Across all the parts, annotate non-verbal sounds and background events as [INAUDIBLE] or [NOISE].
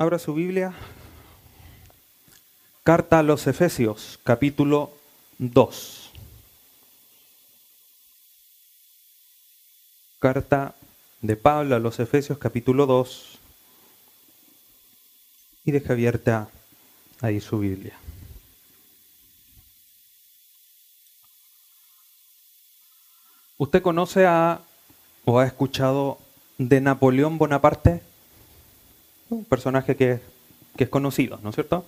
Abra su Biblia. Carta a los Efesios, capítulo 2. Carta de Pablo a los Efesios, capítulo 2. Y deja abierta ahí su Biblia. ¿Usted conoce a o ha escuchado de Napoleón Bonaparte? Un personaje que, que es conocido, ¿no es cierto?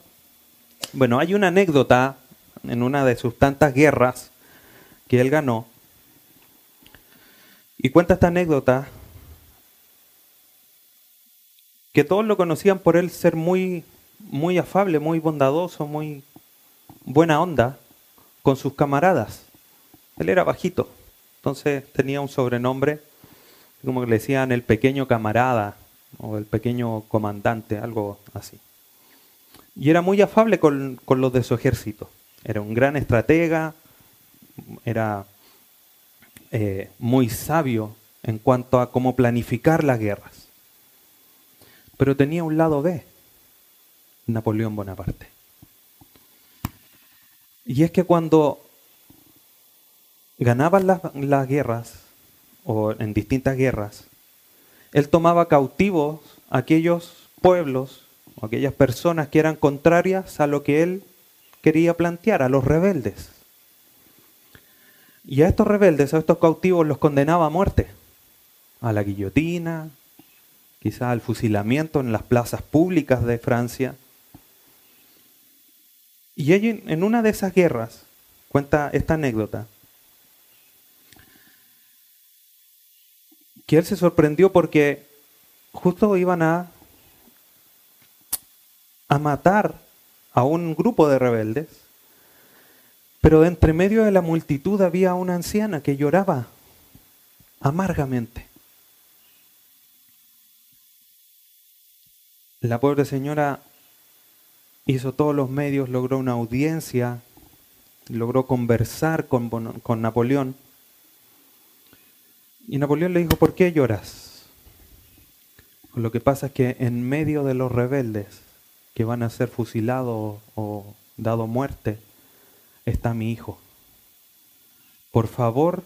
Bueno, hay una anécdota en una de sus tantas guerras que él ganó. Y cuenta esta anécdota que todos lo conocían por él ser muy, muy afable, muy bondadoso, muy buena onda con sus camaradas. Él era bajito, entonces tenía un sobrenombre, como le decían el pequeño camarada o el pequeño comandante, algo así. Y era muy afable con, los de su ejército. Era un gran estratega, era eh, muy sabio en cuanto a cómo planificar las guerras. Pero tenía un lado B, Napoleón Bonaparte. Y es que cuando ganaban las, las guerras, o en distintas guerras, él tomaba cautivos aquellos pueblos o aquellas personas que eran contrarias a lo que él quería plantear, a los rebeldes. Y a estos rebeldes, a estos cautivos, los condenaba a muerte, a la guillotina, quizá al fusilamiento en las plazas públicas de Francia. Y en una de esas guerras, cuenta esta anécdota, que él se sorprendió porque justo iban a, a matar a un grupo de rebeldes, pero entre medio de la multitud había una anciana que lloraba amargamente. La pobre señora hizo todos los medios, logró una audiencia, logró conversar con, con Napoleón y Napoleón le dijo, ¿por qué lloras? Lo que pasa es que en medio de los rebeldes que van a ser fusilados o dado muerte, está mi hijo. Por favor,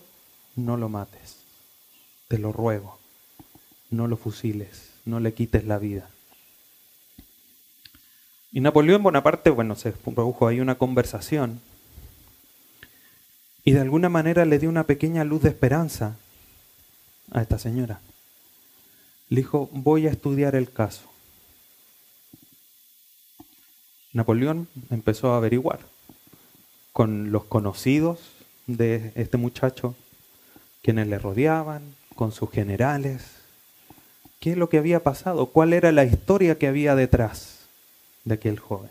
no lo mates. Te lo ruego. No lo fusiles. No le quites la vida. Y Napoleón Bonaparte, bueno, se produjo ahí una conversación y de alguna manera le dio una pequeña luz de esperanza a esta señora. Le dijo, voy a estudiar el caso. Napoleón empezó a averiguar con los conocidos de este muchacho, quienes le rodeaban, con sus generales, qué es lo que había pasado, cuál era la historia que había detrás de aquel joven.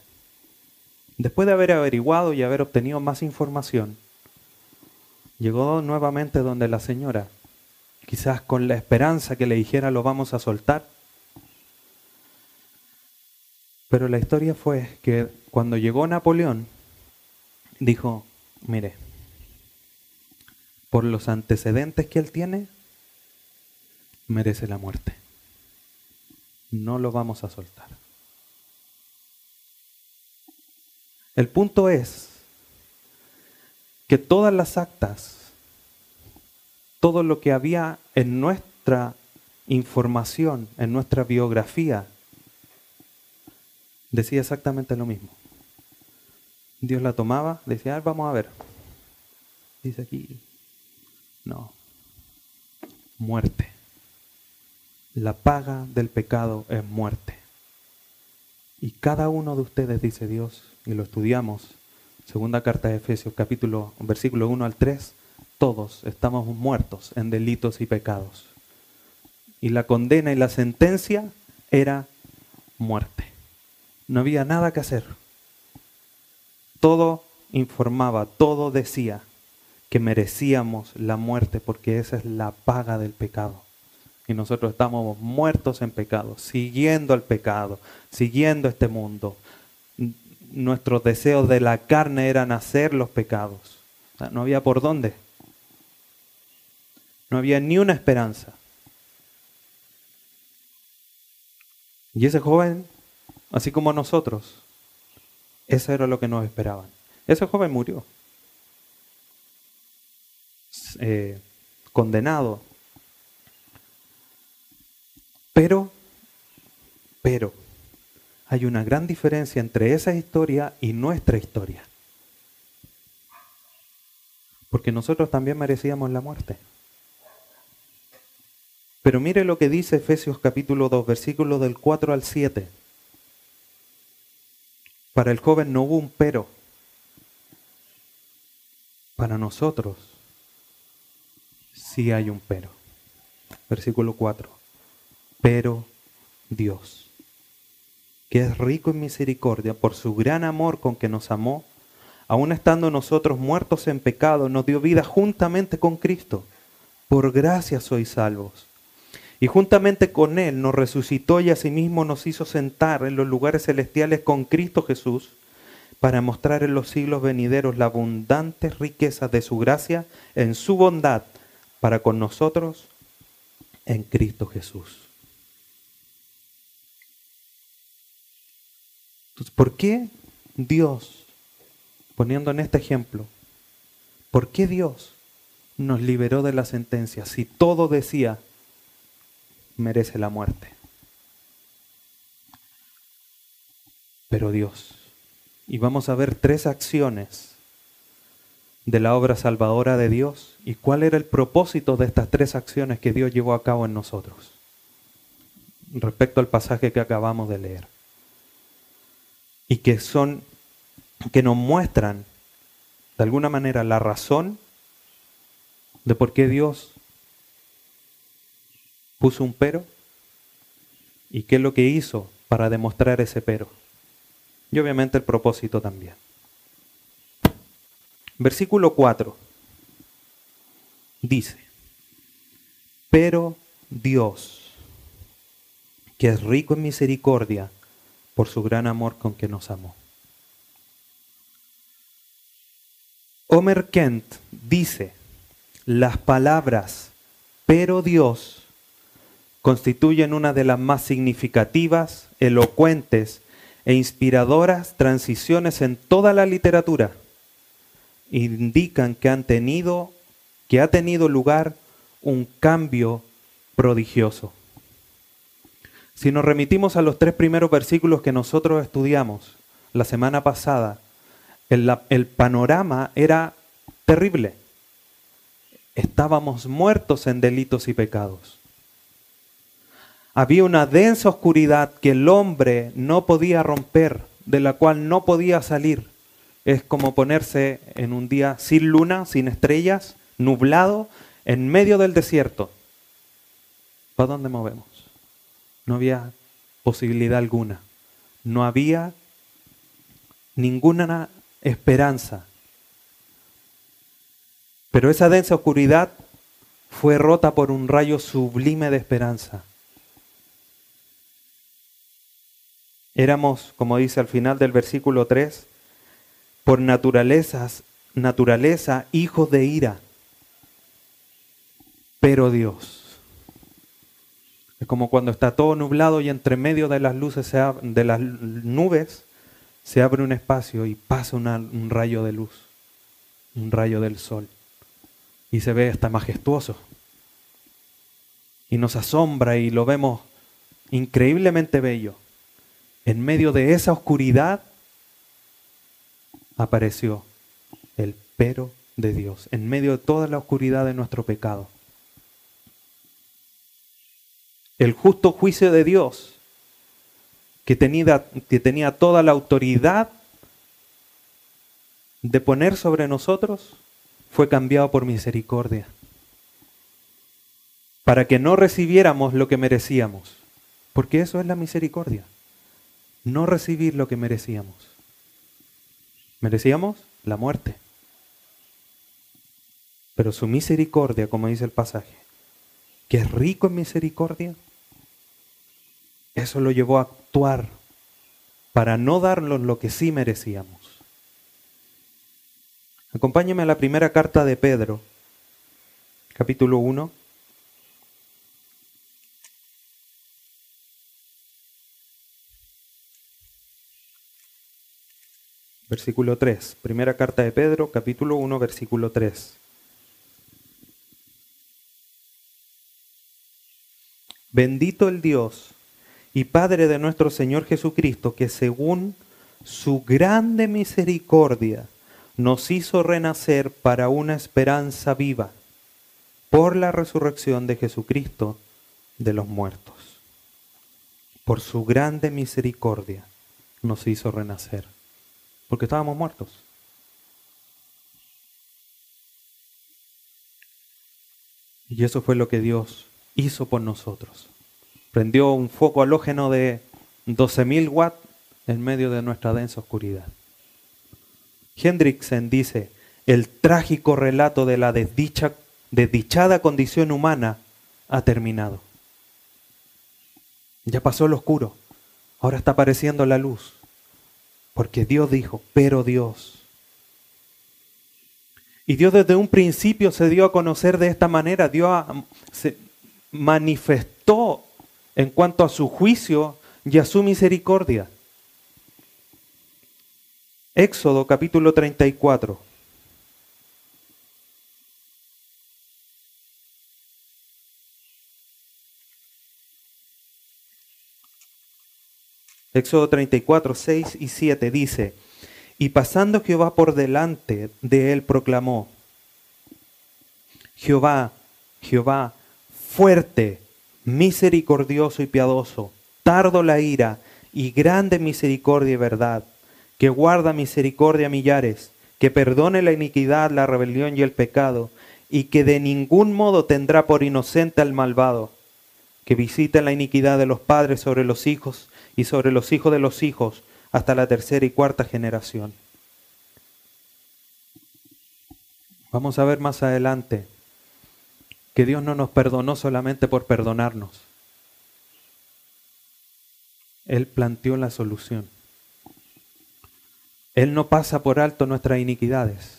Después de haber averiguado y haber obtenido más información, llegó nuevamente donde la señora quizás con la esperanza que le dijera lo vamos a soltar. Pero la historia fue que cuando llegó Napoleón, dijo, mire, por los antecedentes que él tiene, merece la muerte. No lo vamos a soltar. El punto es que todas las actas todo lo que había en nuestra información, en nuestra biografía, decía exactamente lo mismo. Dios la tomaba, decía, vamos a ver. Dice aquí, no, muerte. La paga del pecado es muerte. Y cada uno de ustedes, dice Dios, y lo estudiamos, segunda carta de Efesios, capítulo, versículo 1 al 3, todos estamos muertos en delitos y pecados. Y la condena y la sentencia era muerte. No había nada que hacer. Todo informaba, todo decía que merecíamos la muerte porque esa es la paga del pecado. Y nosotros estamos muertos en pecado, siguiendo el pecado, siguiendo este mundo. Nuestros deseos de la carne eran hacer los pecados. no había por dónde. No había ni una esperanza. Y ese joven así como nosotros. Eso era lo que nos esperaban. Ese joven murió. Eh, condenado. Pero, pero, hay una gran diferencia entre esa historia y nuestra historia. Porque nosotros también merecíamos la muerte. Pero mire lo que dice Efesios capítulo 2, versículos del 4 al 7. Para el joven no hubo un pero. Para nosotros sí hay un pero. Versículo 4. Pero Dios, que es rico en misericordia por su gran amor con que nos amó, aun estando nosotros muertos en pecado, nos dio vida juntamente con Cristo. Por gracia sois salvos. Y juntamente con Él nos resucitó y asimismo nos hizo sentar en los lugares celestiales con Cristo Jesús para mostrar en los siglos venideros la abundante riqueza de su gracia en su bondad para con nosotros en Cristo Jesús. Entonces, ¿por qué Dios, poniendo en este ejemplo, por qué Dios nos liberó de la sentencia si todo decía merece la muerte? Pero Dios, y vamos a ver tres acciones de la obra salvadora de Dios y cuál era el propósito de estas tres acciones que Dios llevó a cabo en nosotros respecto al pasaje que acabamos de leer y que son que nos muestran de alguna manera la razón de por qué Dios puso un pero y qué es lo que hizo para demostrar ese pero. Y obviamente el propósito también. Versículo 4 dice, pero Dios, que es rico en misericordia por su gran amor con que nos amó. Omer Kent dice, las palabras pero Dios constituyen una de las más significativas, elocuentes e inspiradoras transiciones en toda la literatura indican que han tenido, que ha tenido lugar un cambio prodigioso. Si nos remitimos a los tres primeros versículos que nosotros estudiamos la semana pasada, el, el panorama era terrible. Estábamos muertos en delitos y pecados. Había una densa oscuridad que el hombre no podía romper, de la cual no podía salir es como ponerse en un día sin luna, sin estrellas, nublado, en medio del desierto. ¿Para dónde movemos? No había posibilidad alguna. No había ninguna esperanza. Pero esa densa oscuridad fue rota por un rayo sublime de esperanza. Éramos, como dice al final del versículo 3, por naturalezas, naturaleza, hijos de ira. Pero Dios. Es como cuando está todo nublado y entre medio de las luces, de las nubes, se abre un espacio y pasa un rayo de luz, un rayo del sol. Y se ve hasta majestuoso. Y nos asombra y lo vemos increíblemente bello. En medio de esa oscuridad apareció el pero de Dios en medio de toda la oscuridad de nuestro pecado. El justo juicio de Dios, que tenía, que tenía toda la autoridad de poner sobre nosotros, fue cambiado por misericordia, para que no recibiéramos lo que merecíamos, porque eso es la misericordia, no recibir lo que merecíamos. Merecíamos la muerte. Pero su misericordia, como dice el pasaje, que es rico en misericordia, eso lo llevó a actuar para no darnos lo que sí merecíamos. Acompáñame a la primera carta de Pedro, capítulo 1. Versículo 3. Primera carta de Pedro, capítulo 1, versículo 3. Bendito el Dios y Padre de nuestro Señor Jesucristo, que según su grande misericordia nos hizo renacer para una esperanza viva por la resurrección de Jesucristo de los muertos. Por su grande misericordia nos hizo renacer, porque estábamos muertos. Y eso fue lo que Dios hizo por nosotros. Prendió un foco halógeno de 12.000 watts en medio de nuestra densa oscuridad. Hendrickson dice, el trágico relato de la desdicha, desdichada condición humana ha terminado. Ya pasó lo oscuro, ahora está apareciendo la luz, porque Dios dijo, pero Dios. Y Dios desde un principio se dio a conocer de esta manera, Dios se manifestó en cuanto a su juicio y a su misericordia. Éxodo capítulo 34. Éxodo 34, 6 y 7 dice, y pasando Jehová por delante de él proclamó, Jehová, Jehová, fuerte, misericordioso y piadoso, tardo la ira y grande misericordia y verdad que guarda misericordia a millares, que perdone la iniquidad, la rebelión y el pecado, y que de ningún modo tendrá por inocente al malvado, que visite la iniquidad de los padres sobre los hijos y sobre los hijos de los hijos hasta la tercera y cuarta generación. Vamos a ver más adelante que Dios no nos perdonó solamente por perdonarnos. Él planteó la solución. Él no pasa por alto nuestras iniquidades,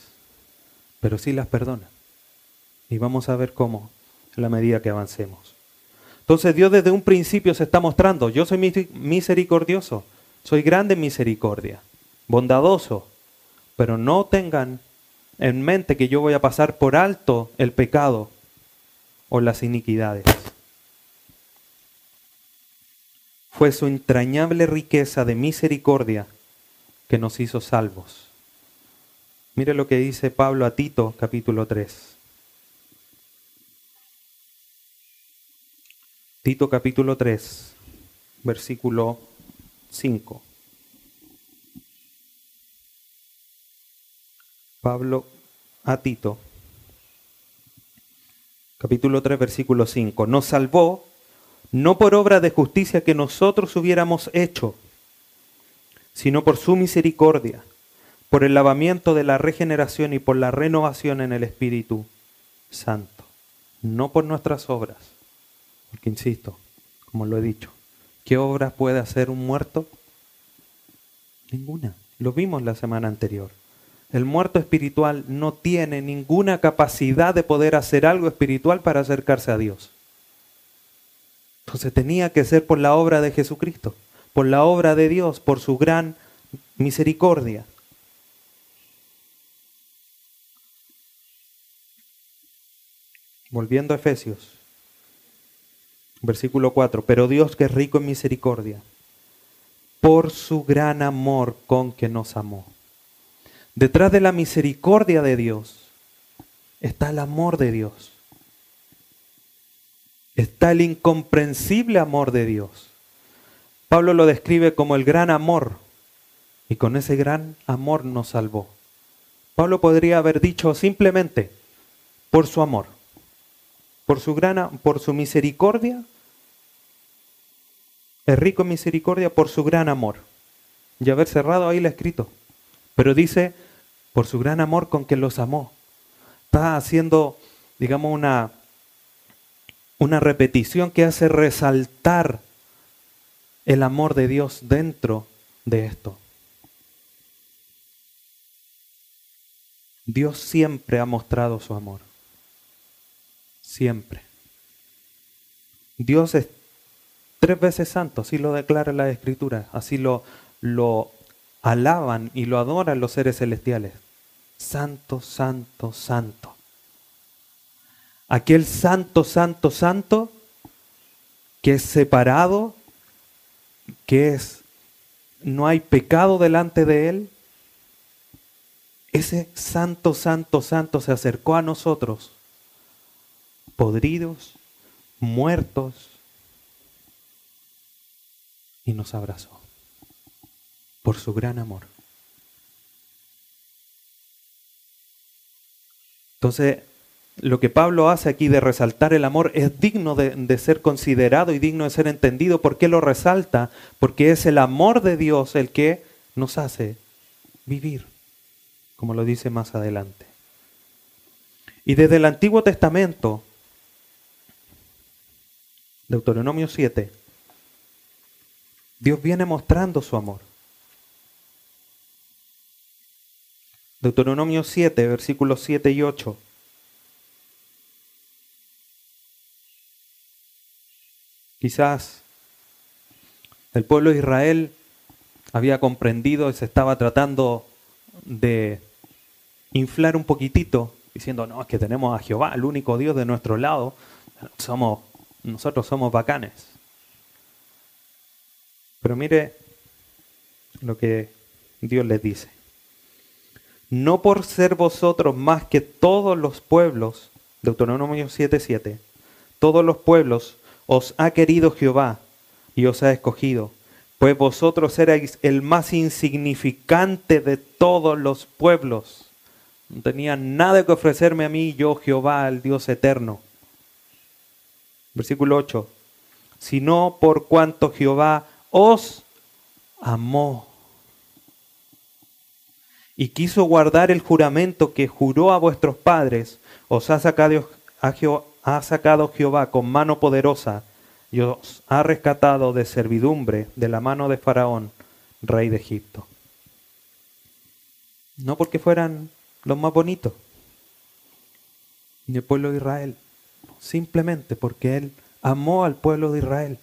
pero sí las perdona. Y vamos a ver cómo en la medida que avancemos. Entonces Dios desde un principio se está mostrando, yo soy misericordioso, soy grande en misericordia, bondadoso, pero no tengan en mente que yo voy a pasar por alto el pecado o las iniquidades. Fue su entrañable riqueza de misericordia que nos hizo salvos. Mire lo que dice Pablo a Tito capítulo 3. Tito capítulo 3, versículo 5. Pablo a Tito, capítulo 3, versículo 5. Nos salvó no por obra de justicia que nosotros hubiéramos hecho, sino por su misericordia, por el lavamiento de la regeneración y por la renovación en el Espíritu Santo, no por nuestras obras. Porque, insisto, como lo he dicho, ¿qué obra puede hacer un muerto? Ninguna. Lo vimos la semana anterior. El muerto espiritual no tiene ninguna capacidad de poder hacer algo espiritual para acercarse a Dios. Entonces tenía que ser por la obra de Jesucristo por la obra de Dios, por su gran misericordia. Volviendo a Efesios, versículo 4, pero Dios que es rico en misericordia, por su gran amor con que nos amó. Detrás de la misericordia de Dios está el amor de Dios. Está el incomprensible amor de Dios. Pablo lo describe como el gran amor y con ese gran amor nos salvó. Pablo podría haber dicho simplemente por su amor, por su gran por su misericordia, es rico en misericordia por su gran amor. Y haber cerrado ahí lo escrito. Pero dice por su gran amor con que los amó. Está haciendo, digamos, una, una repetición que hace resaltar el amor de Dios dentro de esto. Dios siempre ha mostrado su amor. Siempre. Dios es tres veces santo, así lo declara la Escritura, así lo, lo alaban y lo adoran los seres celestiales. Santo, santo, santo. Aquel santo, santo, santo que es separado, que es no hay pecado delante de él. Ese santo, santo, santo se acercó a nosotros, podridos, muertos, y nos abrazó por su gran amor. Entonces, lo que Pablo hace aquí de resaltar el amor es digno de, ser considerado y digno de ser entendido. ¿Por qué lo resalta? Porque es el amor de Dios el que nos hace vivir, como lo dice más adelante. Y desde el Antiguo Testamento, Deuteronomio 7, Dios viene mostrando su amor. Deuteronomio 7, versículos 7 y 8. Quizás el pueblo de Israel había comprendido y se estaba tratando de inflar un poquitito, diciendo, no, es que tenemos a Jehová, el único Dios de nuestro lado, somos, nosotros somos bacanes. Pero mire lo que Dios les dice. No por ser vosotros más que todos los pueblos, Deuteronomio 7:7, todos los pueblos os ha querido Jehová y os ha escogido, pues vosotros erais el más insignificante de todos los pueblos. No tenían nada que ofrecerme a mí, yo Jehová, el Dios eterno. Versículo 8. Sino por cuanto Jehová os amó y quiso guardar el juramento que juró a vuestros padres, os ha sacado a Jehová con mano poderosa y os ha rescatado de servidumbre de la mano de Faraón, rey de Egipto. No porque fueran los más bonitos, ni el pueblo de Israel, simplemente porque Él amó al pueblo de Israel,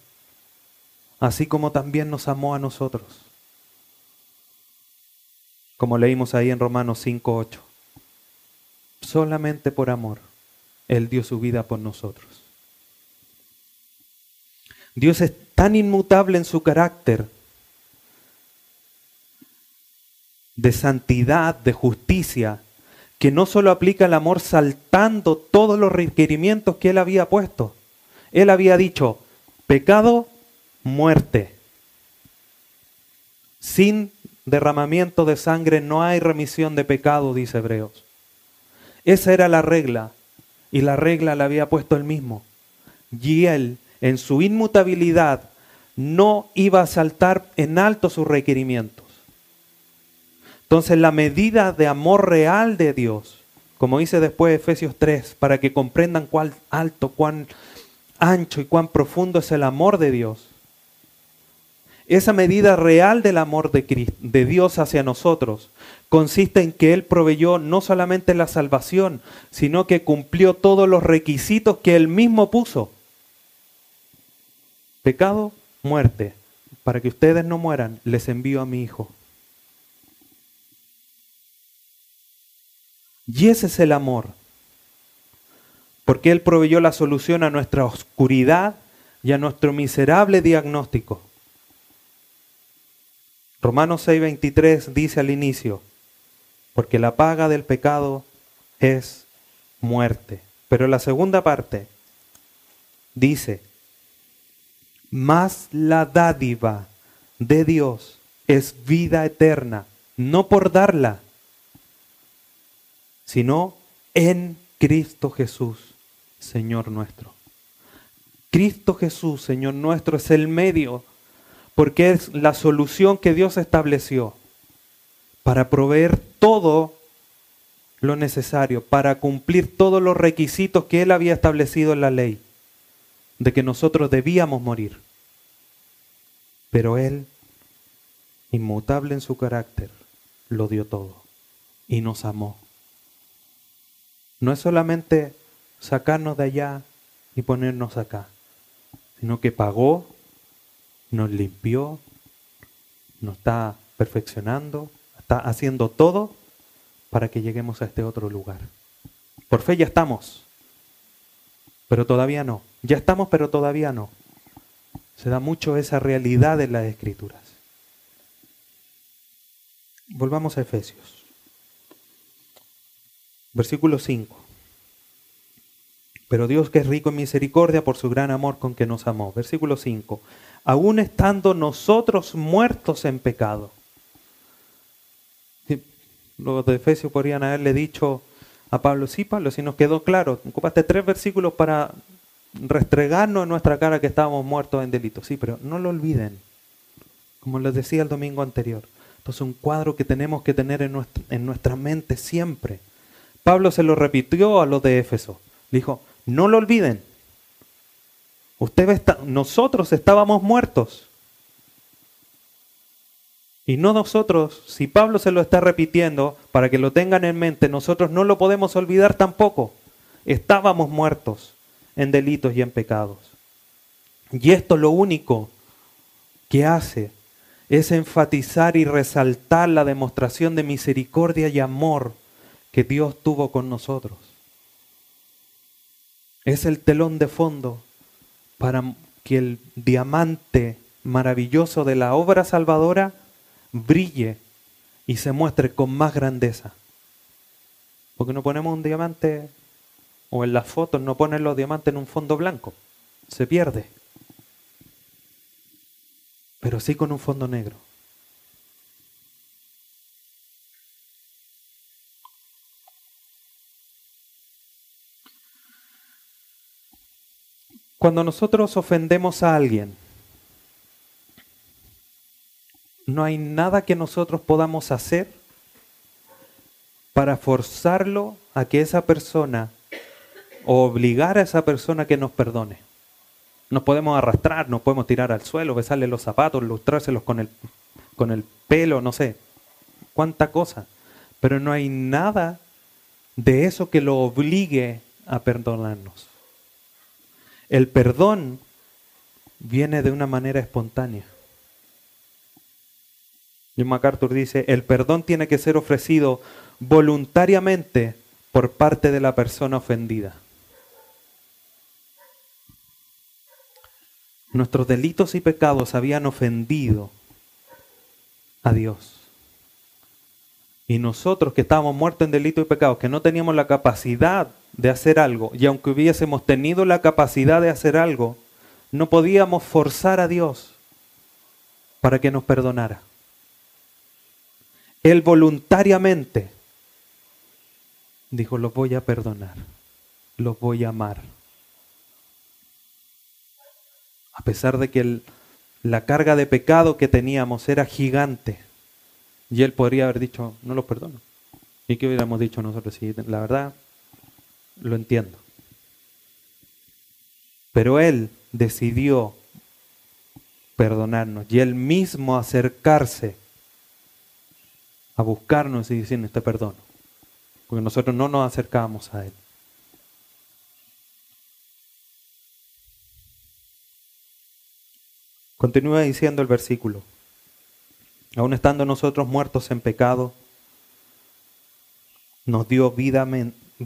así como también nos amó a nosotros, como leímos ahí en Romanos 5.8, solamente por amor él dio su vida por nosotros. Dios es tan inmutable en su carácter de santidad, de justicia, que no solo aplica el amor saltando todos los requerimientos que Él había puesto. Él había dicho, pecado, muerte. Sin derramamiento de sangre no hay remisión de pecado, dice Hebreos. Esa era la regla y la regla la había puesto él mismo. Y él, en su inmutabilidad, no iba a saltar en alto sus requerimientos. Entonces la medida de amor real de Dios, como dice después Efesios 3, para que comprendan cuán alto, cuán ancho y cuán profundo es el amor de Dios, esa medida real del amor de, de Dios hacia nosotros consiste en que Él proveyó no solamente la salvación, sino que cumplió todos los requisitos que Él mismo puso. Pecado, muerte. Para que ustedes no mueran, les envío a mi Hijo. Y ese es el amor. Porque Él proveyó la solución a nuestra oscuridad y a nuestro miserable diagnóstico. Romanos 6:23 dice al inicio, porque la paga del pecado es muerte. Pero la segunda parte dice, más la dádiva de Dios es vida eterna, no por darla, sino en Cristo Jesús, Señor nuestro. Cristo Jesús, Señor nuestro, es el medio, porque es la solución que Dios estableció para proveer todo lo necesario, para cumplir todos los requisitos que Él había establecido en la ley, de que nosotros debíamos morir. Pero Él, inmutable en su carácter, lo dio todo y nos amó. No es solamente sacarnos de allá y ponernos acá, sino que pagó, nos limpió, nos está perfeccionando, está haciendo todo para que lleguemos a este otro lugar. Por fe ya estamos, pero todavía no. Ya estamos, pero todavía no. Se da mucho esa realidad en las escrituras. Volvamos a Efesios. Versículo 5. Pero Dios que es rico en misericordia por su gran amor con que nos amó. Versículo 5. Aún estando nosotros muertos en pecado. Los de Efesios podrían haberle dicho a Pablo, sí Pablo, si nos quedó claro, ocupaste tres versículos para restregarnos en nuestra cara que estábamos muertos en delitos. Sí, pero no lo olviden, como les decía el domingo anterior. Esto es un cuadro que tenemos que tener en nuestra, en nuestra mente siempre. Pablo se lo repitió a los de Éfeso. Dijo, no lo olviden. Usted nosotros estábamos muertos. Y no nosotros, si Pablo se lo está repitiendo, para que lo tengan en mente, nosotros no lo podemos olvidar tampoco. Estábamos muertos en delitos y en pecados. Y esto lo único que hace es enfatizar y resaltar la demostración de misericordia y amor que Dios tuvo con nosotros. Es el telón de fondo para que el diamante maravilloso de la obra salvadora brille y se muestre con más grandeza. Porque no ponemos un diamante, o en las fotos no ponen los diamantes en un fondo blanco, se pierde. Pero sí con un fondo negro. Cuando nosotros ofendemos a alguien, no hay nada que nosotros podamos hacer para forzarlo a que esa persona o obligar a esa persona que nos perdone. Nos podemos arrastrar, nos podemos tirar al suelo, besarle los zapatos, lustrárselos con el, con el pelo, no sé, cuánta cosa. Pero no hay nada de eso que lo obligue a perdonarnos. El perdón viene de una manera espontánea. John MacArthur dice, el perdón tiene que ser ofrecido voluntariamente por parte de la persona ofendida. Nuestros delitos y pecados habían ofendido a Dios. Y nosotros que estábamos muertos en delitos y pecados, que no teníamos la capacidad de hacer algo, y aunque hubiésemos tenido la capacidad de hacer algo, no podíamos forzar a Dios para que nos perdonara. Él voluntariamente dijo, los voy a perdonar, los voy a amar. A pesar de que la carga de pecado que teníamos era gigante, y él podría haber dicho, no los perdono. ¿Y qué hubiéramos dicho nosotros? Sí, la verdad, lo entiendo. Pero él decidió perdonarnos y él mismo acercarse a buscarnos y decirnos este perdón. Porque nosotros no nos acercábamos a Él. Continúa diciendo el versículo. Aún estando nosotros muertos en pecado, nos dio vida,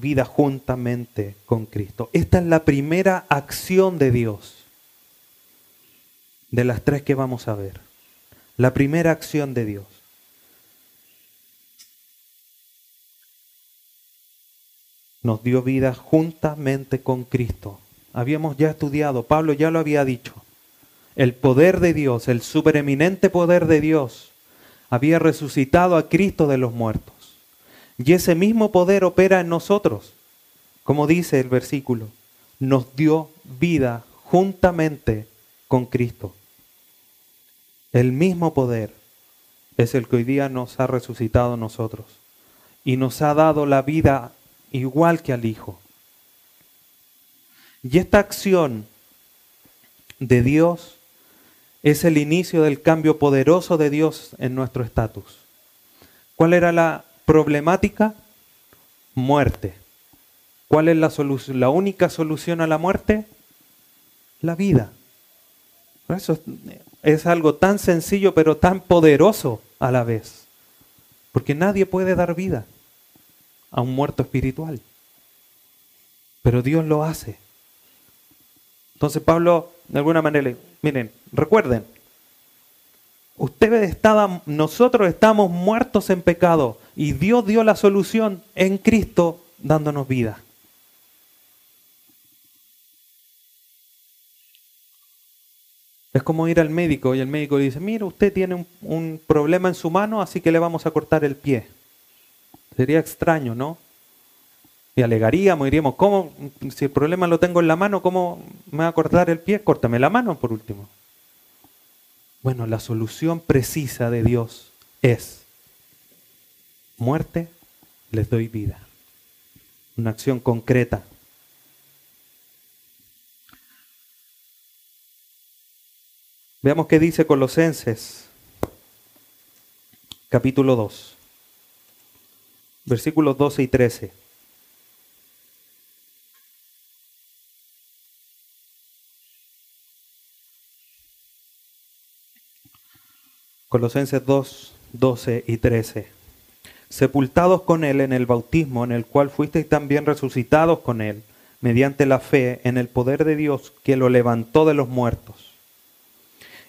vida juntamente con Cristo. Esta es la primera acción de Dios de las tres que vamos a ver. La primera acción de Dios. nos dio vida juntamente con Cristo. Habíamos ya estudiado, Pablo ya lo había dicho, el poder de Dios, el supereminente poder de Dios, había resucitado a Cristo de los muertos. Y ese mismo poder opera en nosotros, como dice el versículo, nos dio vida juntamente con Cristo. El mismo poder es el que hoy día nos ha resucitado a nosotros y nos ha dado la vida igual que al Hijo. Y esta acción de Dios es el inicio del cambio poderoso de Dios en nuestro estatus. ¿Cuál era la problemática? Muerte. ¿Cuál es la, la única solución a la muerte? La vida. Eso es algo tan sencillo pero tan poderoso a la vez. Porque nadie puede dar vida a un muerto espiritual. Pero Dios lo hace. Entonces Pablo, de alguna manera, miren, recuerden, ustedes estaban, nosotros estamos muertos en pecado y Dios dio la solución en Cristo dándonos vida. Es como ir al médico y el médico dice, mira, usted tiene un, un, problema en su mano, así que le vamos a cortar el pie. Sería extraño, ¿no? Y alegaríamos, diríamos, ¿cómo? Si el problema lo tengo en la mano, ¿cómo me va a cortar el pie? Córtame la mano por último. Bueno, la solución precisa de Dios es muerte, les doy vida. Una acción concreta. Veamos qué dice Colosenses, capítulo 2, versículos 12 y 13. Colosenses 2, 12 y 13. Sepultados con Él en el bautismo, en el cual fuisteis también resucitados con Él, mediante la fe en el poder de Dios que lo levantó de los muertos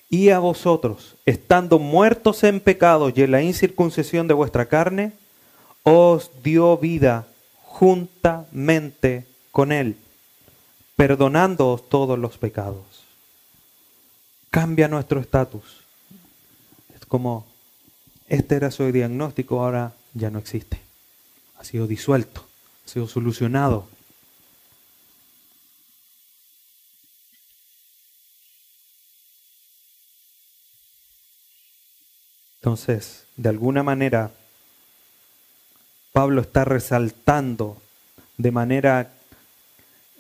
y a vosotros, estando muertos en pecados y en la incircuncisión de vuestra carne, os dio vida juntamente con Él, perdonándoos todos los pecados. Cambia nuestro estatus. Como, este era su diagnóstico, ahora ya no existe. Ha sido disuelto, ha sido solucionado. Entonces, de alguna manera, Pablo está resaltando de manera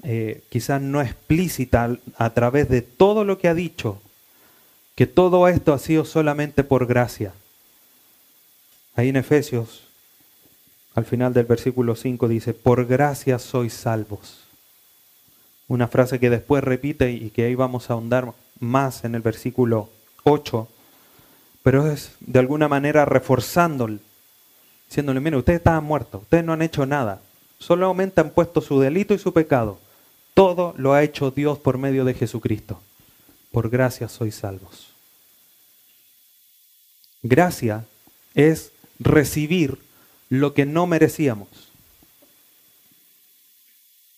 eh, quizás no explícita a través de todo lo que ha dicho, que todo esto ha sido solamente por gracia. Ahí en Efesios, al final del versículo 5 dice, por gracia sois salvos. Una frase que después repite y que ahí vamos a ahondar más en el versículo 8 pero es de alguna manera reforzándole, diciéndole, mire, ustedes estaban muertos, ustedes no han hecho nada, solamente han puesto su delito y su pecado. Todo lo ha hecho Dios por medio de Jesucristo. Por gracia sois salvos. Gracia es recibir lo que no merecíamos.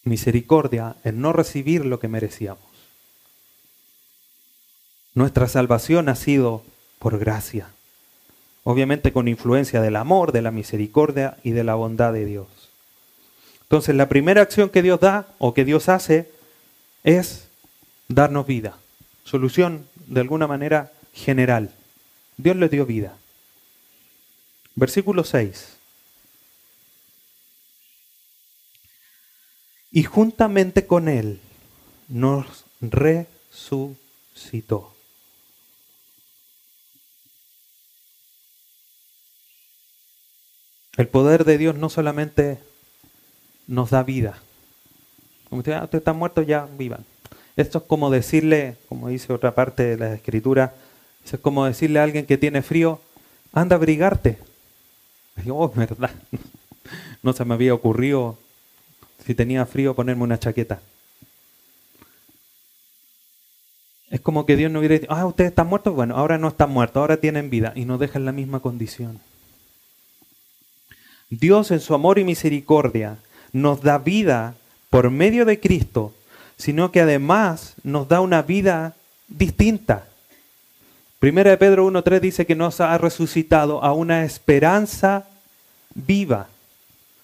Misericordia es no recibir lo que merecíamos. Nuestra salvación ha sido por gracia. Obviamente con influencia del amor, de la misericordia y de la bondad de Dios. Entonces la primera acción que Dios da o que Dios hace es darnos vida. Solución de alguna manera general. Dios le dio vida. Versículo 6. Y juntamente con Él nos resucitó. El poder de Dios no solamente nos da vida. Como usted, ah, está muerto, ya vivan. Esto es como decirle, como dice otra parte de la escritura, es como decirle a alguien que tiene frío, anda a abrigarte. Oh, verdad. [LAUGHS] No se me había ocurrido, si tenía frío, ponerme una chaqueta. Es como que Dios no hubiera dicho, ah, ustedes están muertos, bueno, ahora no están muertos, ahora tienen vida y nos dejan la misma condición. Dios en su amor y misericordia nos da vida por medio de Cristo, sino que además nos da una vida distinta. Primera de Pedro 1.3 dice que nos ha resucitado a una esperanza viva.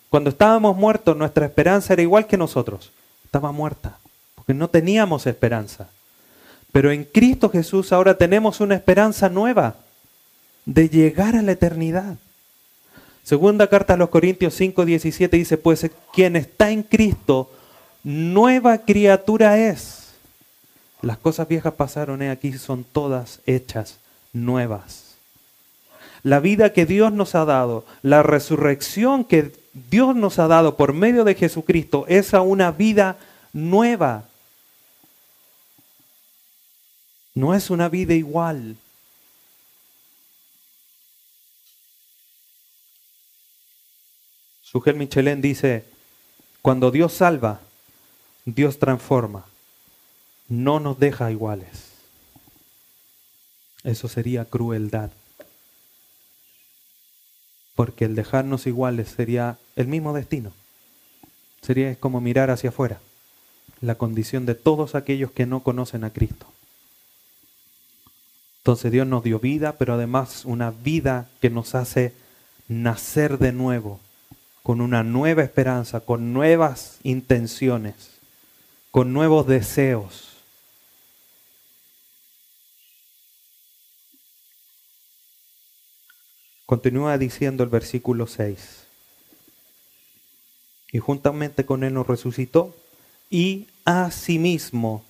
Cuando estábamos muertos, nuestra esperanza era igual que nosotros. Estaba muerta, porque no teníamos esperanza. Pero en Cristo Jesús ahora tenemos una esperanza nueva de llegar a la eternidad. Segunda carta a los Corintios 5, 17 dice, pues quien está en Cristo, nueva criatura es. Las cosas viejas pasaron, he aquí son todas hechas nuevas. La vida que Dios nos ha dado, la resurrección que Dios nos ha dado por medio de Jesucristo, es a una vida nueva. No es una vida igual. Sujel Michelén dice, cuando Dios salva, Dios transforma no nos deja iguales. Eso sería crueldad. Porque el dejarnos iguales sería el mismo destino. Sería como mirar hacia afuera, la condición de todos aquellos que no conocen a Cristo. Entonces Dios nos dio vida, pero además una vida que nos hace nacer de nuevo, con una nueva esperanza, con nuevas intenciones, con nuevos deseos. Continúa diciendo el versículo 6. Y juntamente con Él nos resucitó y asimismo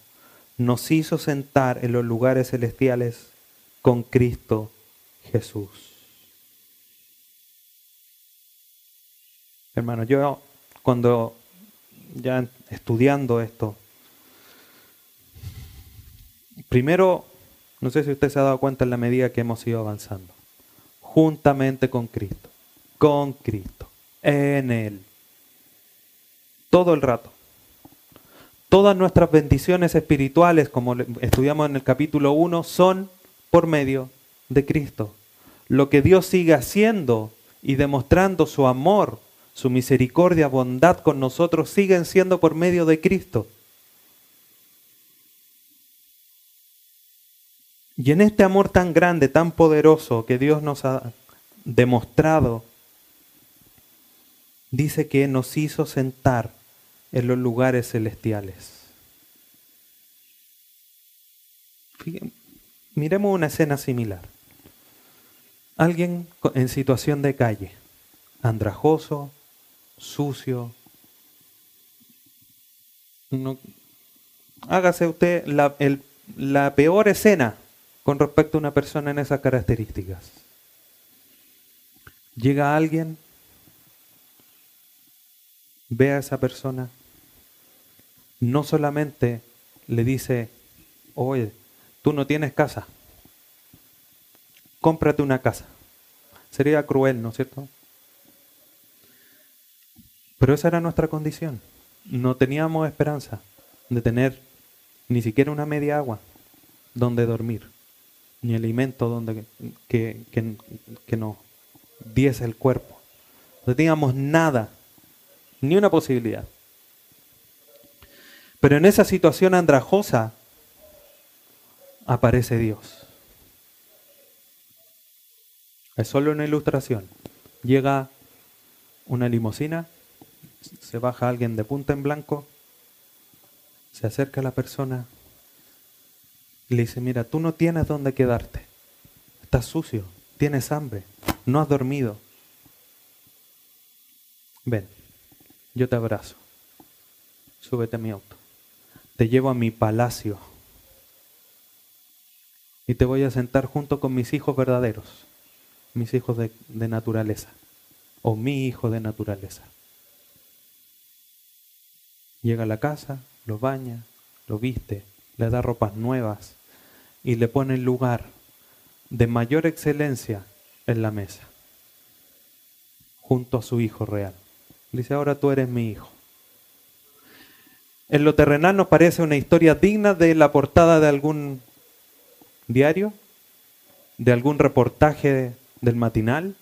nos hizo sentar en los lugares celestiales con Cristo Jesús. Hermano, yo cuando ya estudiando esto, primero, no sé si usted se ha dado cuenta en la medida que hemos ido avanzando, juntamente con Cristo, con Cristo, en Él, todo el rato. Todas nuestras bendiciones espirituales, como estudiamos en el capítulo 1, son por medio de Cristo. Lo que Dios sigue haciendo y demostrando su amor, su misericordia, bondad con nosotros, siguen siendo por medio de Cristo. Y en este amor tan grande, tan poderoso que Dios nos ha demostrado, dice que nos hizo sentar en los lugares celestiales. miremos una escena similar. Alguien en situación de calle, andrajoso, sucio. hágase usted la, la peor escena con respecto a una persona en esas características. Llega alguien, ve a esa persona, no solamente le dice, oye, tú no tienes casa, cómprate una casa. Sería cruel, ¿no es cierto? Pero esa era nuestra condición. No teníamos esperanza de tener ni siquiera una media agua donde dormir ni alimento donde, que, que, nos diese el cuerpo. No teníamos nada, ni una posibilidad. Pero en esa situación andrajosa aparece Dios. Es solo una ilustración. Llega una limusina, se baja alguien de punta en blanco, se acerca a la persona, y le dice, mira, tú no tienes dónde quedarte. Estás sucio, tienes hambre, no has dormido. Ven, yo te abrazo. Súbete a mi auto. Te llevo a mi palacio. Y te voy a sentar junto con mis hijos verdaderos, mis hijos de, de naturaleza, o mi hijo de naturaleza. Llega a la casa, lo baña, lo viste, le da ropas nuevas y le pone el lugar de mayor excelencia en la mesa, junto a su hijo real. dice, ahora tú eres mi hijo. En lo terrenal nos parece una historia digna de la portada de algún diario, de algún reportaje del matinal,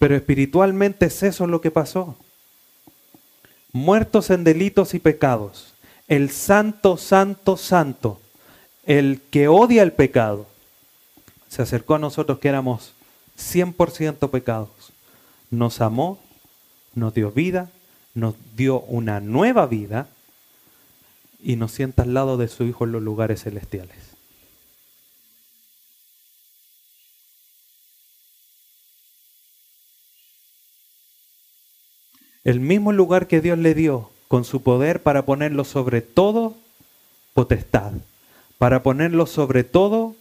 pero espiritualmente es eso lo que pasó. Muertos en delitos y pecados, el santo, santo, santo, el que odia el pecado, se acercó a nosotros que éramos 100% pecados. Nos amó, nos dio vida, nos dio una nueva vida y nos sienta al lado de su Hijo en los lugares celestiales. El mismo lugar que Dios le dio con su poder para ponerlo sobre todo potestad, para ponerlo sobre todo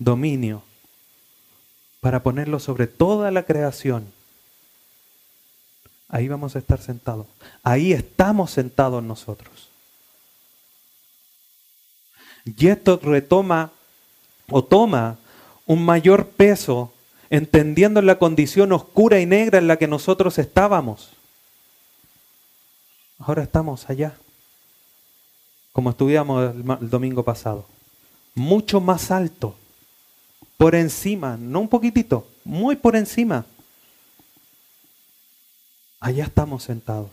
dominio, para ponerlo sobre toda la creación. Ahí vamos a estar sentados. Ahí estamos sentados nosotros. Y esto retoma o toma un mayor peso entendiendo la condición oscura y negra en la que nosotros estábamos. Ahora estamos allá, como estudiamos el, domingo pasado, mucho más alto, por encima, no un poquitito, muy por encima. Allá estamos sentados.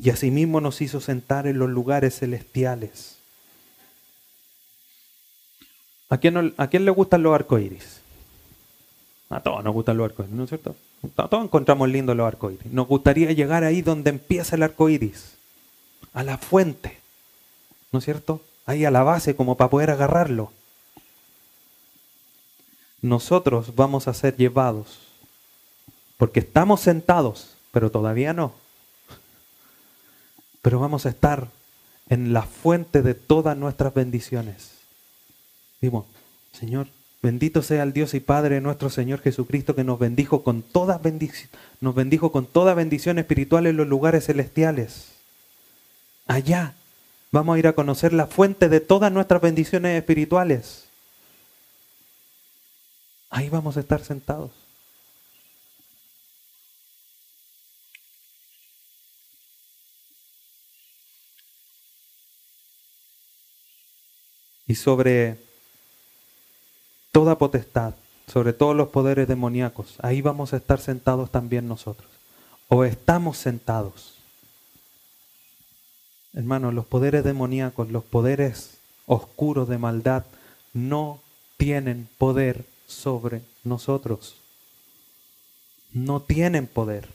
Y asimismo nos hizo sentar en los lugares celestiales. ¿A quién, ¿A quién le gustan los arcoíris? A todos nos gustan los arcoíris, ¿no es cierto? Todos encontramos lindos los arcoíris. Nos gustaría llegar ahí donde empieza el arcoíris, a la fuente, ¿no es cierto? Ahí a la base como para poder agarrarlo. Nosotros vamos a ser llevados, porque estamos sentados, pero todavía no. Pero vamos a estar en la fuente de todas nuestras bendiciones. Digo, Señor, Bendito sea el Dios y Padre nuestro Señor Jesucristo que nos bendijo con toda bendición, nos bendijo con toda bendición espiritual en los lugares celestiales. Allá vamos a ir a conocer la fuente de todas nuestras bendiciones espirituales. Ahí vamos a estar sentados. Y sobre toda potestad, sobre todos los poderes demoníacos. Ahí vamos a estar sentados también nosotros. O estamos sentados. Hermanos, los poderes demoníacos, los poderes oscuros de maldad, no tienen poder sobre nosotros. No tienen poder.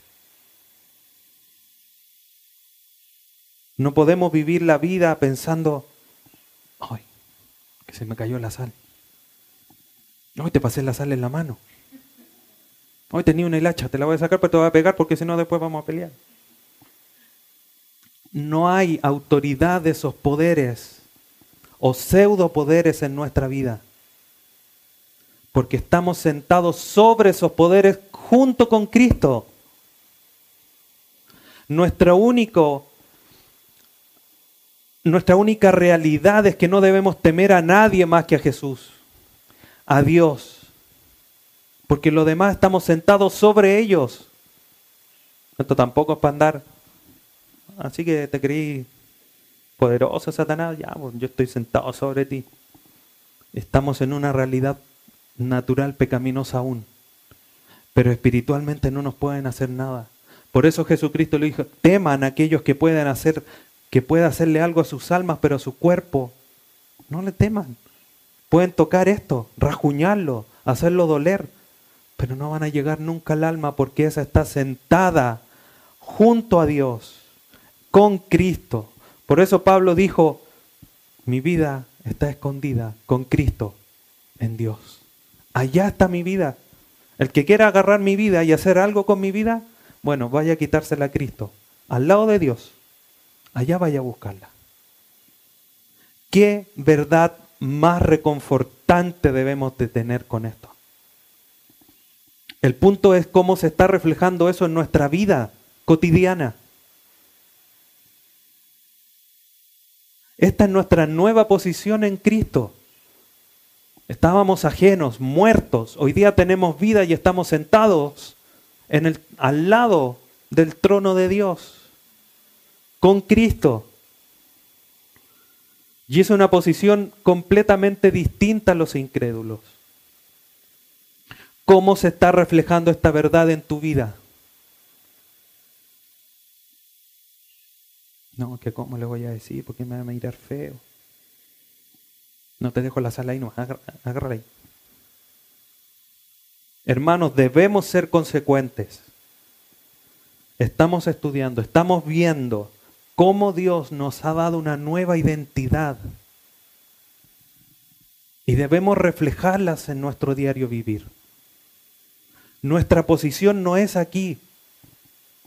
No podemos vivir la vida pensando, ay, que se me cayó la sal. Hoy te pasé la sal en la mano. Hoy tenía una hilacha, te la voy a sacar, pero te voy a pegar porque si no después vamos a pelear. No hay autoridad de esos poderes o pseudo poderes en nuestra vida. Porque estamos sentados sobre esos poderes junto con Cristo. Nuestro único, nuestra única realidad es que no debemos temer a nadie más que a Jesús a Dios, porque lo demás estamos sentados sobre ellos. Esto tampoco es para andar. Así que te creí poderoso, Satanás. Ya, pues, yo estoy sentado sobre ti. Estamos en una realidad natural pecaminosa aún. Pero espiritualmente no nos pueden hacer nada. Por eso Jesucristo le dijo, teman a aquellos que puedan hacer, que pueda hacerle algo a sus almas, pero a su cuerpo. No le teman. Pueden tocar esto, rajuñarlo, hacerlo doler, pero no van a llegar nunca al alma porque esa está sentada junto a Dios, con Cristo. Por eso Pablo dijo, mi vida está escondida con Cristo en Dios. Allá está mi vida. El que quiera agarrar mi vida y hacer algo con mi vida, bueno, vaya a quitársela a Cristo, al lado de Dios. Allá vaya a buscarla. Qué verdad más reconfortante debemos de tener con esto. El punto es cómo se está reflejando eso en nuestra vida cotidiana. Esta es nuestra nueva posición en Cristo. Estábamos ajenos, muertos. Hoy día tenemos vida y estamos sentados en el, al lado del trono de Dios, con Cristo. Y es una posición completamente distinta a los incrédulos. ¿Cómo se está reflejando esta verdad en tu vida? No, que cómo le voy a decir, porque me va a mirar feo. No te dejo la sala ahí, no, agárrala ahí. Hermanos, debemos ser consecuentes. Estamos estudiando, estamos viendo cómo Dios nos ha dado una nueva identidad y debemos reflejarlas en nuestro diario vivir. Nuestra posición no es aquí.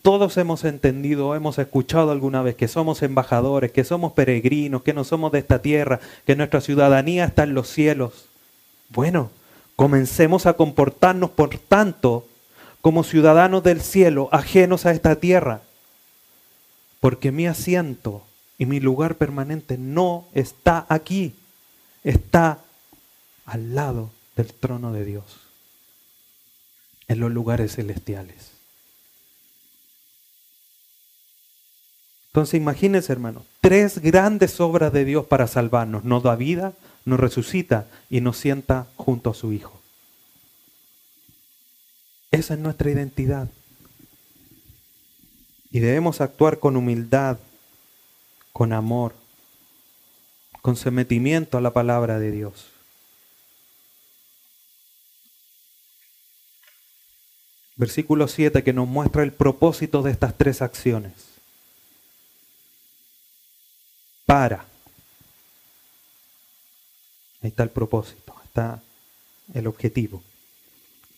Todos hemos entendido, hemos escuchado alguna vez que somos embajadores, que somos peregrinos, que no somos de esta tierra, que nuestra ciudadanía está en los cielos. Bueno, comencemos a comportarnos, por tanto, como ciudadanos del cielo, ajenos a esta tierra porque mi asiento y mi lugar permanente no está aquí, está al lado del trono de Dios, en los lugares celestiales. Entonces imagínense, hermano, tres grandes obras de Dios para salvarnos. Nos da vida, nos resucita y nos sienta junto a su Hijo. Esa es nuestra identidad. Y debemos actuar con humildad, con amor, con sometimiento a la palabra de Dios. Versículo 7 que nos muestra el propósito de estas tres acciones. Para. Ahí está el propósito, está el objetivo.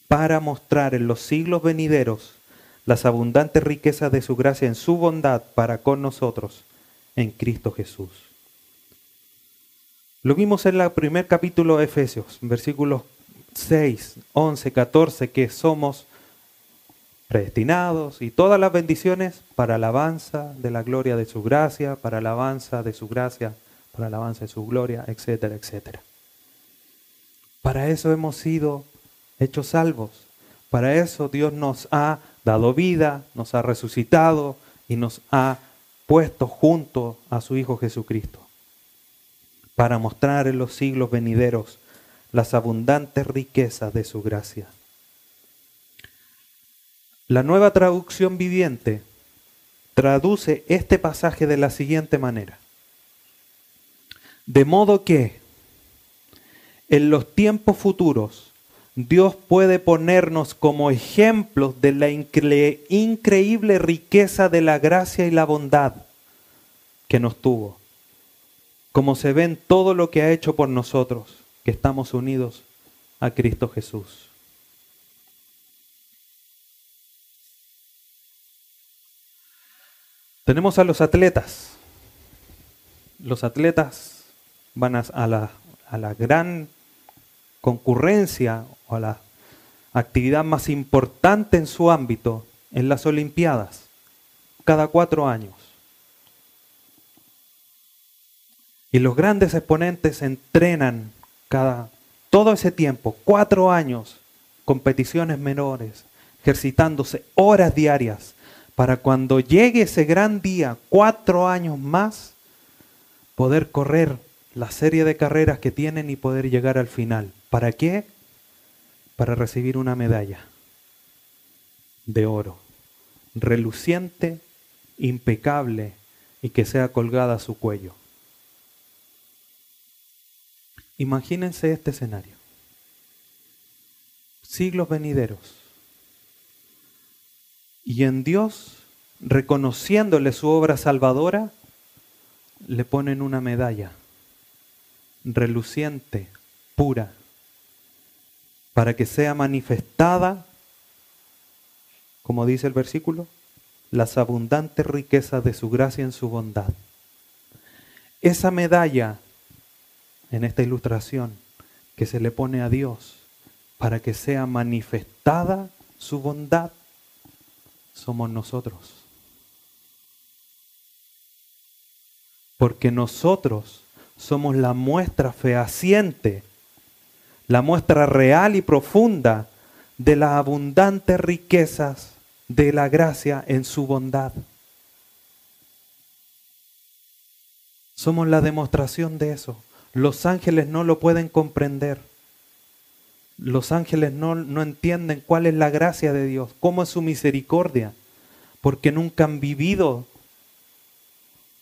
Para mostrar en los siglos venideros las abundantes riquezas de su gracia en su bondad para con nosotros en Cristo Jesús. Lo vimos en el primer capítulo de Efesios, versículos 6, 11, 14, que somos predestinados y todas las bendiciones para alabanza de la gloria de su gracia, para alabanza de su gracia, para alabanza de su gloria, etcétera, etcétera. Para eso hemos sido hechos salvos. Para eso Dios nos ha dado vida, nos ha resucitado y nos ha puesto junto a su Hijo Jesucristo. Para mostrar en los siglos venideros las abundantes riquezas de su gracia. La nueva traducción viviente traduce este pasaje de la siguiente manera. De modo que en los tiempos futuros, Dios puede ponernos como ejemplos de la increíble riqueza de la gracia y la bondad que nos tuvo, como se ve en todo lo que ha hecho por nosotros, que estamos unidos a Cristo Jesús. Tenemos a los atletas. Los atletas van a, la, a la gran concurrencia o a la actividad más importante en su ámbito en las Olimpiadas, cada cuatro años. Y los grandes exponentes entrenan cada todo ese tiempo, cuatro años, competiciones menores, ejercitándose horas diarias, para cuando llegue ese gran día, cuatro años más, poder correr la serie de carreras que tienen y poder llegar al final. ¿Para qué? Para recibir una medalla de oro, reluciente, impecable y que sea colgada a su cuello. Imagínense este escenario. Siglos venideros. Y en Dios, reconociéndole su obra salvadora, le ponen una medalla reluciente, pura, para que sea manifestada, como dice el versículo, las abundantes riquezas de su gracia en su bondad. Esa medalla en esta ilustración que se le pone a Dios para que sea manifestada su bondad, somos nosotros. Porque nosotros somos la muestra fehaciente la muestra real y profunda de las abundantes riquezas de la gracia en su bondad. Somos la demostración de eso. Los ángeles no lo pueden comprender. Los ángeles no, no, entienden cuál es la gracia de Dios, cómo es su misericordia, porque nunca han vivido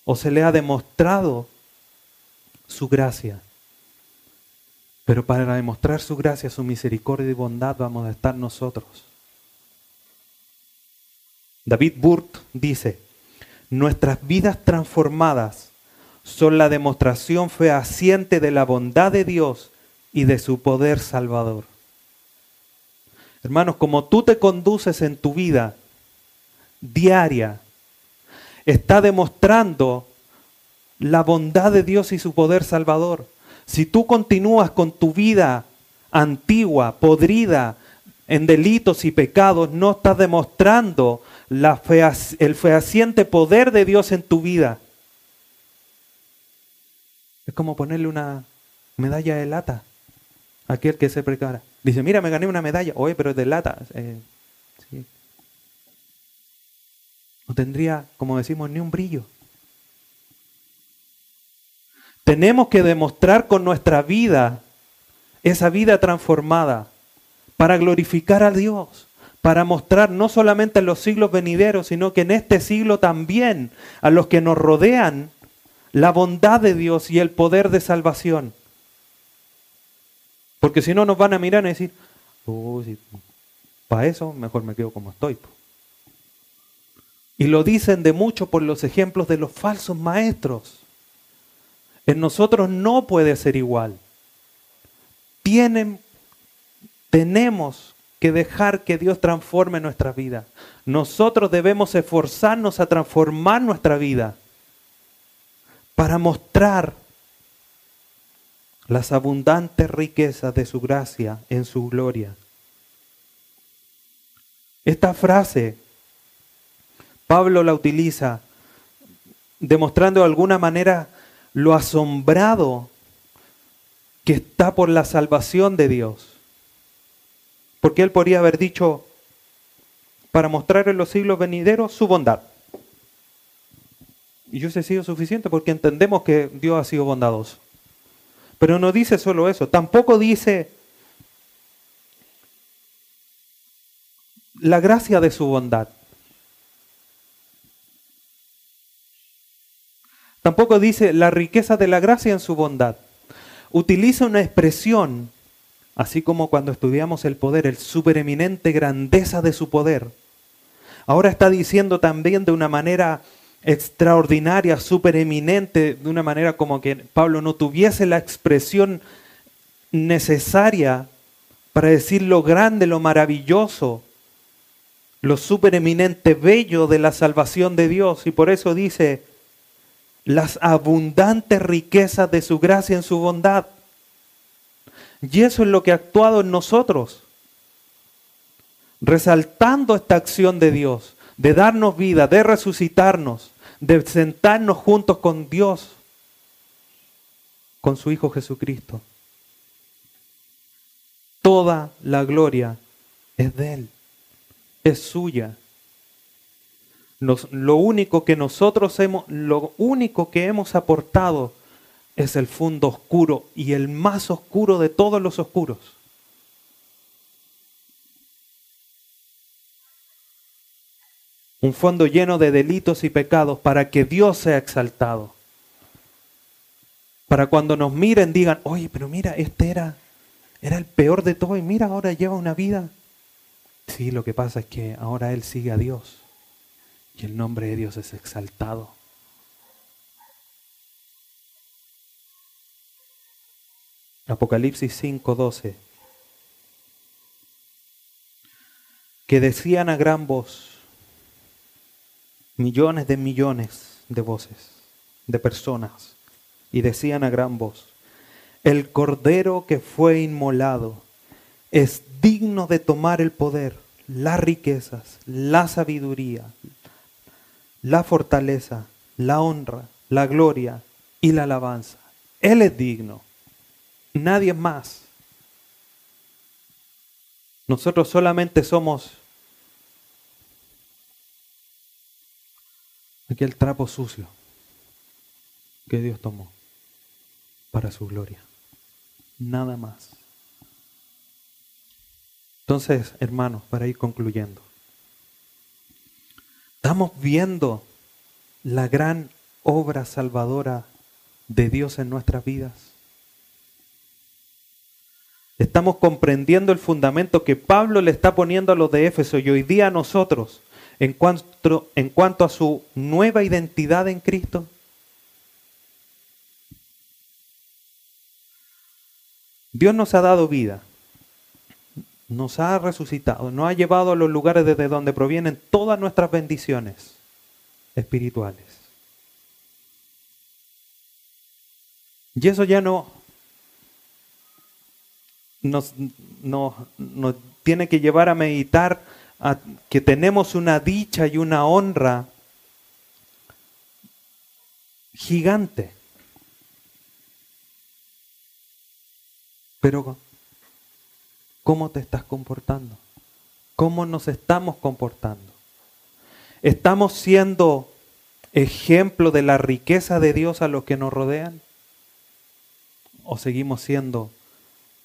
o se le ha demostrado su gracia. Pero para demostrar su gracia, su misericordia y bondad vamos a estar nosotros. David Burt dice, nuestras vidas transformadas son la demostración fehaciente de la bondad de Dios y de su poder salvador. Hermanos, como tú te conduces en tu vida diaria, está demostrando la bondad de Dios y su poder salvador. Si tú continúas con tu vida antigua, podrida, en delitos y pecados, no estás demostrando la el fehaciente poder de Dios en tu vida. Es como ponerle una medalla de lata aquel que se prepara. Dice, mira, me gané una medalla. Oye, pero es de lata. Eh, no tendría, como decimos, ni un brillo. Tenemos que demostrar con nuestra vida esa vida transformada para glorificar a Dios, para mostrar no solamente en los siglos venideros, sino que en este siglo también a los que nos rodean la bondad de Dios y el poder de salvación. Porque si no nos van a mirar y decir, oh, para eso mejor me quedo como estoy. Y lo dicen de mucho por los ejemplos de los falsos maestros. En nosotros no puede ser igual. Tenemos que dejar que Dios transforme nuestra vida. Nosotros debemos esforzarnos a transformar nuestra vida para mostrar las abundantes riquezas de su gracia en su gloria. Esta frase Pablo la utiliza demostrando de alguna manera lo asombrado que está por la salvación de Dios. Porque él podría haber dicho, para mostrar en los siglos venideros su bondad. Y yo sé sido suficiente porque entendemos que Dios ha sido bondadoso. Pero no dice solo eso, tampoco dice la gracia de su bondad. Tampoco dice la riqueza de la gracia en su bondad. Utiliza una expresión, así como cuando estudiamos el poder, el supereminente grandeza de su poder. Ahora está diciendo también de una manera extraordinaria, supereminente, de una manera como que Pablo no tuviese la expresión necesaria para decir lo grande, lo maravilloso, lo supereminente, bello de la salvación de Dios. Y por eso dice las abundantes riquezas de su gracia en su bondad. Y eso es lo que ha actuado en nosotros, resaltando esta acción de Dios, de darnos vida, de resucitarnos, de sentarnos juntos con Dios, con su Hijo Jesucristo. Toda la gloria es de Él, es suya. Lo único que nosotros hemos, lo único que hemos aportado es el fondo oscuro y el más oscuro de todos los oscuros. un fondo lleno de delitos y pecados para que Dios sea exaltado. Para cuando nos miren digan, oye, pero mira, este era, era el peor de todo y mira, ahora lleva una vida. Sí, lo que pasa es que ahora Él sigue a Dios y el nombre de Dios es exaltado. Apocalipsis 5:12, que decían a gran voz, millones de millones de voces, de personas, y decían a gran voz, el cordero que fue inmolado es digno de tomar el poder, las riquezas, la sabiduría, la fortaleza, la honra, la gloria y la alabanza. Él es digno, nadie más. Nosotros solamente somos aquel trapo sucio que Dios tomó para su gloria. Nada más. Entonces, hermanos, para ir concluyendo, estamos viendo la gran obra salvadora de Dios en nuestras vidas. Estamos comprendiendo el fundamento que Pablo le está poniendo a los de Éfeso y hoy día a nosotros en cuanto, en cuanto a su nueva identidad en Cristo? Dios nos ha dado vida, nos ha resucitado, nos ha llevado a los lugares desde donde provienen todas nuestras bendiciones espirituales. Y eso ya no nos, nos tiene que llevar a meditar que tenemos una dicha y una honra gigante. Pero ¿Cómo te estás comportando? ¿Cómo nos estamos comportando? ¿Estamos siendo ejemplo de la riqueza de Dios a los que nos rodean? ¿O seguimos siendo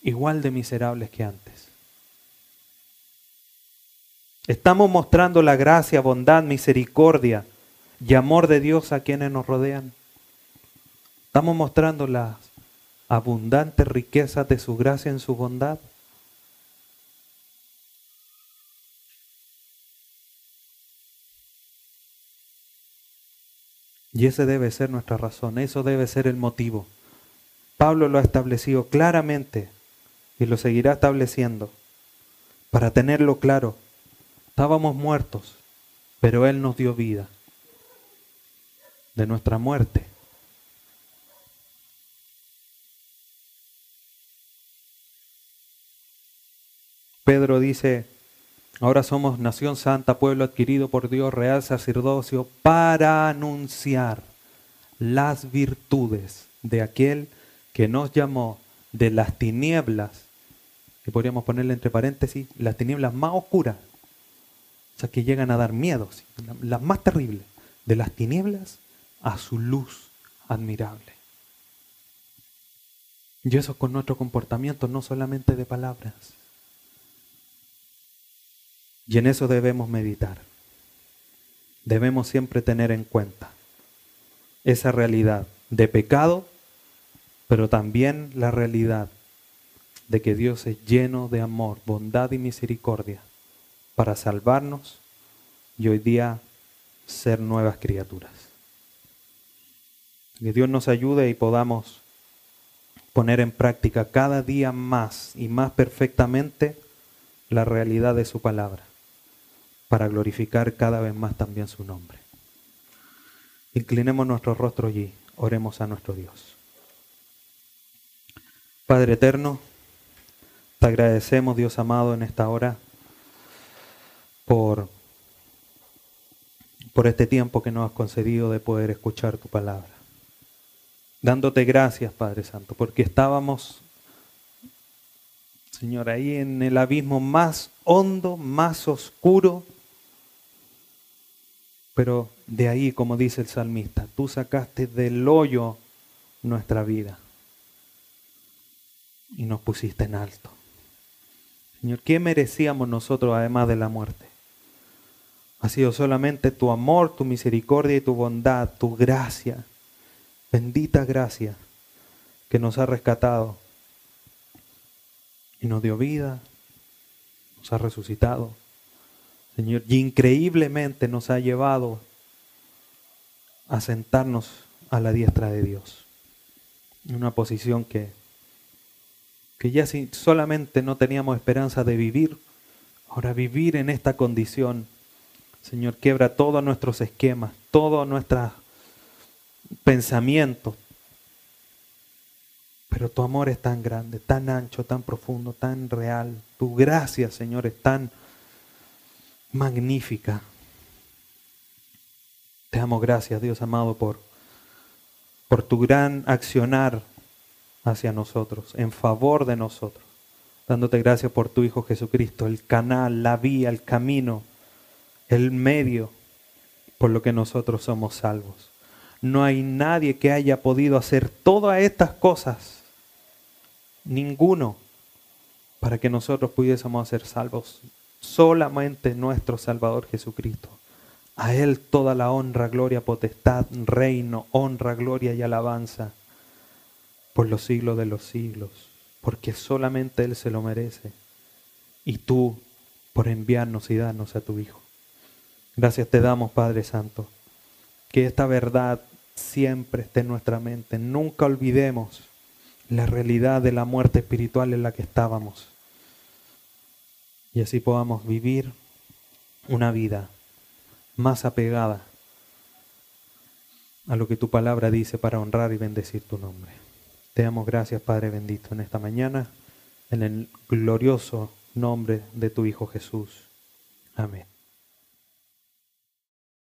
igual de miserables que antes? ¿Estamos mostrando la gracia, bondad, misericordia y amor de Dios a quienes nos rodean? ¿Estamos mostrando las abundantes riquezas de su gracia en su bondad? Y ese debe ser nuestra razón, eso debe ser el motivo. Pablo lo ha establecido claramente y lo seguirá estableciendo. Para tenerlo claro, estábamos muertos, pero Él nos dio vida. De nuestra muerte. Pedro dice, Ahora somos nación santa, pueblo adquirido por Dios, real sacerdocio, para anunciar las virtudes de aquel que nos llamó de las tinieblas, que podríamos ponerle entre paréntesis, las tinieblas más oscuras, o sea, que llegan a dar miedo, las más terribles, de las tinieblas a su luz admirable. Y eso con nuestro comportamiento, no solamente de palabras. Y en eso debemos meditar. Debemos siempre tener en cuenta esa realidad de pecado, pero también la realidad de que Dios es lleno de amor, bondad y misericordia para salvarnos y hoy día ser nuevas criaturas. Que Dios nos ayude y podamos poner en práctica cada día más y más perfectamente la realidad de su palabra para glorificar cada vez más también su nombre. Inclinemos nuestro rostro allí, oremos a nuestro Dios. Padre eterno, te agradecemos, Dios amado, en esta hora por, por este tiempo que nos has concedido de poder escuchar tu palabra. Dándote gracias, Padre Santo, porque estábamos, Señor, ahí en el abismo más hondo, más oscuro pero de ahí, como dice el salmista, tú sacaste del hoyo nuestra vida y nos pusiste en alto. Señor, ¿qué merecíamos nosotros además de la muerte? Ha sido solamente tu amor, tu misericordia y tu bondad, tu gracia, bendita gracia que nos ha rescatado y nos dio vida, nos ha resucitado Señor, y increíblemente nos ha llevado a sentarnos a la diestra de Dios. En una posición que, que ya si solamente no teníamos esperanza de vivir, ahora vivir en esta condición, Señor, quiebra todos nuestros esquemas, todos nuestros pensamientos. Pero tu amor es tan grande, tan ancho, tan profundo, tan real. Tu gracia, Señor, es tan magnífica. Te damos gracias, Dios amado, por, por tu gran accionar hacia nosotros, en favor de nosotros. Dándote gracias por tu Hijo Jesucristo, el canal, la vía, el camino, el medio por lo que nosotros somos salvos. No hay nadie que haya podido hacer todas estas cosas, ninguno, para que nosotros pudiésemos ser salvos solamente nuestro Salvador Jesucristo. A Él toda la honra, gloria, potestad, reino, honra, gloria y alabanza por los siglos de los siglos, porque solamente Él se lo merece. Y tú por enviarnos y darnos a tu Hijo. Gracias te damos, Padre Santo, que esta verdad siempre esté en nuestra mente. Nunca olvidemos la realidad de la muerte espiritual en la que estábamos y así podamos vivir una vida más apegada a lo que tu palabra dice para honrar y bendecir tu nombre. Te damos gracias, Padre bendito, en esta mañana, en el glorioso nombre de tu Hijo Jesús. Amén.